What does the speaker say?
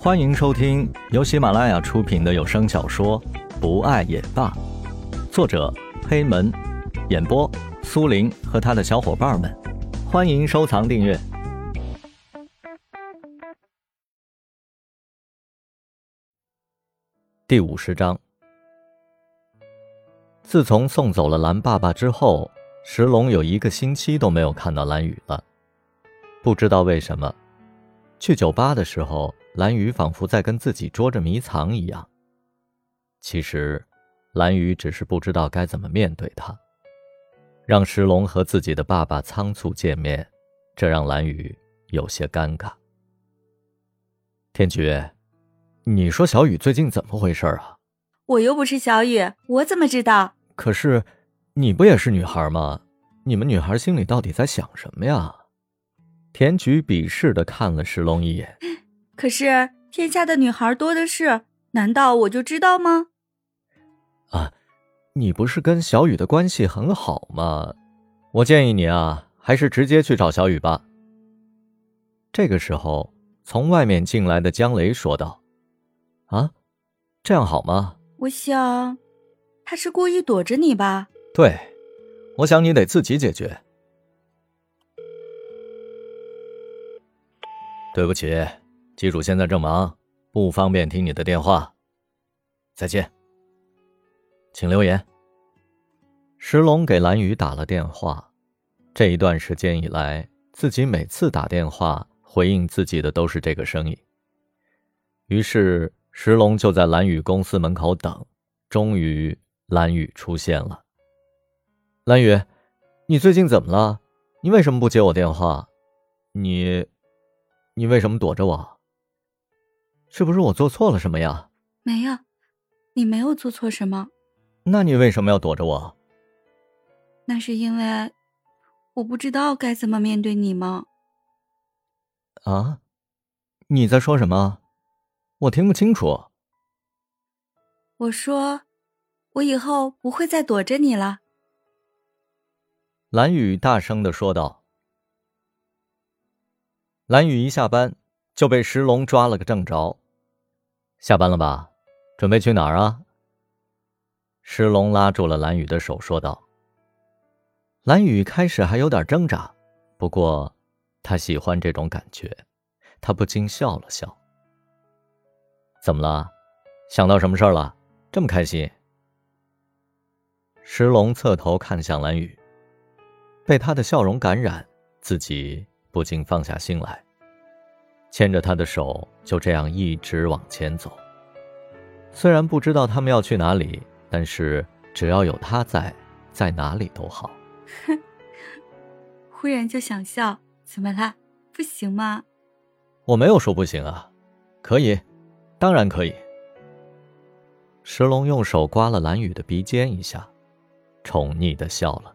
欢迎收听由喜马拉雅出品的有声小说《不爱也罢》，作者黑门，演播苏林和他的小伙伴们。欢迎收藏订阅。第五十章。自从送走了蓝爸爸之后，石龙有一个星期都没有看到蓝雨了。不知道为什么，去酒吧的时候。蓝雨仿佛在跟自己捉着迷藏一样。其实，蓝雨只是不知道该怎么面对他。让石龙和自己的爸爸仓促见面，这让蓝雨有些尴尬。天菊，你说小雨最近怎么回事啊？我又不是小雨，我怎么知道？可是，你不也是女孩吗？你们女孩心里到底在想什么呀？田菊鄙视的看了石龙一眼。可是天下的女孩多的是，难道我就知道吗？啊，你不是跟小雨的关系很好吗？我建议你啊，还是直接去找小雨吧。这个时候，从外面进来的江雷说道：“啊，这样好吗？”我想，他是故意躲着你吧？对，我想你得自己解决。对不起。机主现在正忙，不方便听你的电话。再见，请留言。石龙给蓝雨打了电话，这一段时间以来，自己每次打电话回应自己的都是这个声音。于是石龙就在蓝雨公司门口等，终于蓝雨出现了。蓝雨，你最近怎么了？你为什么不接我电话？你，你为什么躲着我？是不是我做错了什么呀？没有，你没有做错什么。那你为什么要躲着我？那是因为我不知道该怎么面对你吗？啊？你在说什么？我听不清楚。我说，我以后不会再躲着你了。蓝雨大声的说道。蓝雨一下班。就被石龙抓了个正着。下班了吧？准备去哪儿啊？石龙拉住了蓝雨的手，说道。蓝雨开始还有点挣扎，不过他喜欢这种感觉，他不禁笑了笑。怎么了？想到什么事儿了？这么开心？石龙侧头看向蓝雨，被他的笑容感染，自己不禁放下心来。牵着他的手，就这样一直往前走。虽然不知道他们要去哪里，但是只要有他在，在哪里都好。哼，忽然就想笑，怎么了？不行吗？我没有说不行啊，可以，当然可以。石龙用手刮了蓝雨的鼻尖一下，宠溺的笑了。